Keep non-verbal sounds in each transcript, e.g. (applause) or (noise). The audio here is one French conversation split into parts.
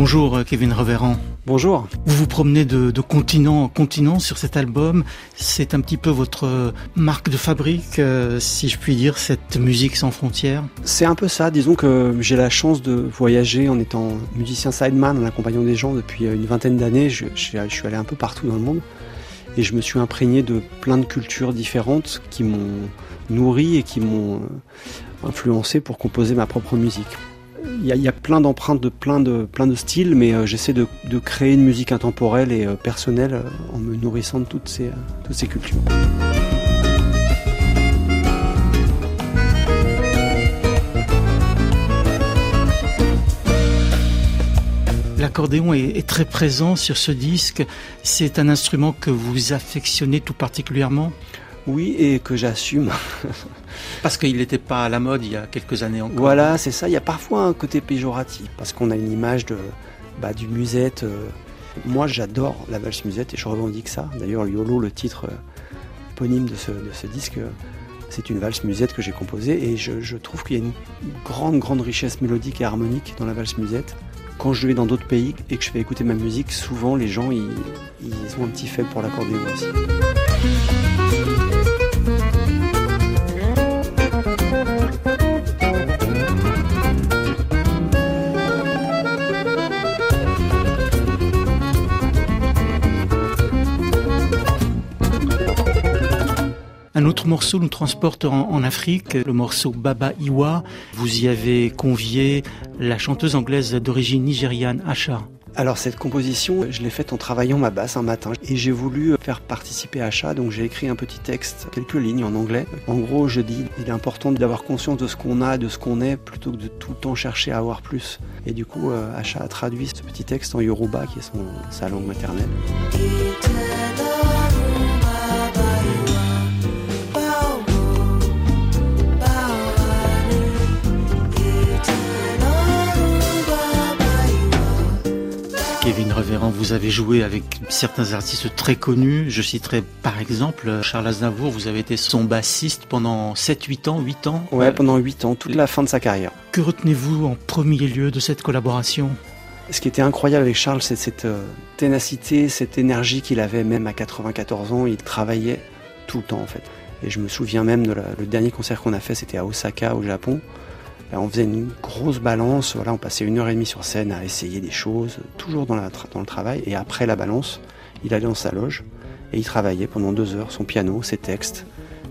Bonjour euh, Kevin Reverand. Bonjour. Vous vous promenez de, continent en continent sur cet album. C'est un petit peu votre euh, marque de fabrique, euh, si je puis dire, cette musique sans frontières. C'est un peu ça. Disons que j'ai la chance de voyager en étant musicien sideman, en accompagnant des gens depuis une vingtaine d'années. Je, je, suis allé un peu partout dans le monde et je me suis imprégné de plein de cultures différentes qui m'ont nourri et qui m'ont influencé pour composer ma propre musique il y, a plein d'empreintes de plein de, plein de styles, mais euh, j'essaie de, créer une musique intemporelle et euh, personnelle euh, en me nourrissant de toutes ces, toutes ces cultures. L'accordéon est, très présent sur ce disque. C'est un instrument que vous affectionnez tout particulièrement? Oui, et que j'assume. (laughs) Parce qu'il n'était pas à la mode il y a quelques années encore. Voilà, c'est ça. Il y a parfois un côté péjoratif, parce qu'on a une image de, bah, du musette. Euh. Moi, j'adore la valse musette et je revendique ça. D'ailleurs, YOLO, le titre euh, éponyme de ce, de ce disque, euh, c'est une valse musette que j'ai composée et je, trouve qu'il y a une grande, grande richesse mélodique et harmonique dans la valse musette. Quand je vais dans d'autres pays et que je fais écouter ma musique, souvent les gens ils, ont un petit faible pour l'accordéon aussi. Un autre morceau nous transporte en, Afrique, le morceau Baba Iwa. Vous y avez convié la chanteuse anglaise d'origine nigériane Asha. Alors cette composition, je l'ai faite en travaillant ma basse un matin et j'ai voulu faire participer Asha, donc j'ai écrit un petit texte, quelques lignes en anglais. En gros, je dis il est important d'avoir conscience de ce qu'on a, de ce qu'on est, plutôt que de tout le temps chercher à avoir plus. Et du coup, euh, Asha a traduit ce petit texte en Yoruba, qui est sa langue maternelle. Vous avez joué avec certains artistes très connus. Je citerai par exemple Charles Aznavour, vous avez été son bassiste pendant 7-8 ans, 8 ans Ouais, pendant 8 ans, toute la fin de sa carrière. Que retenez-vous en premier lieu de cette collaboration? Ce qui était incroyable avec Charles, c'est cette euh, ténacité, cette énergie qu'il avait même à 94 ans. Il travaillait tout le temps en fait. Et je me souviens même de le dernier concert qu'on a fait, c'était à Osaka au Japon. Ben, on faisait une grosse balance, voilà, on passait une heure et demie sur scène à essayer des choses, toujours dans, dans le travail. Et après la balance, il allait dans sa loge et il travaillait pendant deux heures son piano, ses textes.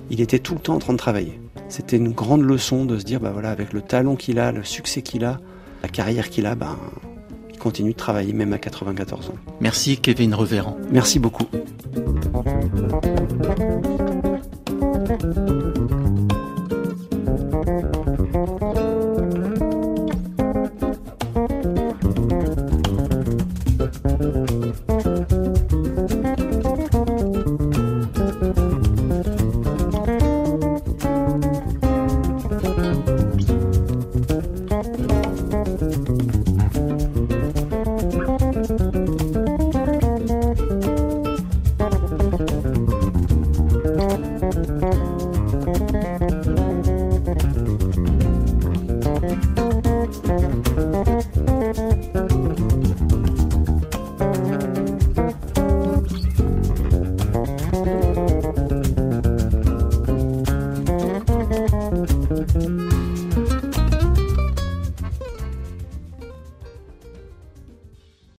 Il était tout le temps en train de travailler. C'était une grande leçon de se dire, bah voilà, avec le talent qu'il a, le succès qu'il a, la carrière qu'il a, ben, il continue de travailler même à 94 ans. Merci Kevin Reverand. Merci beaucoup.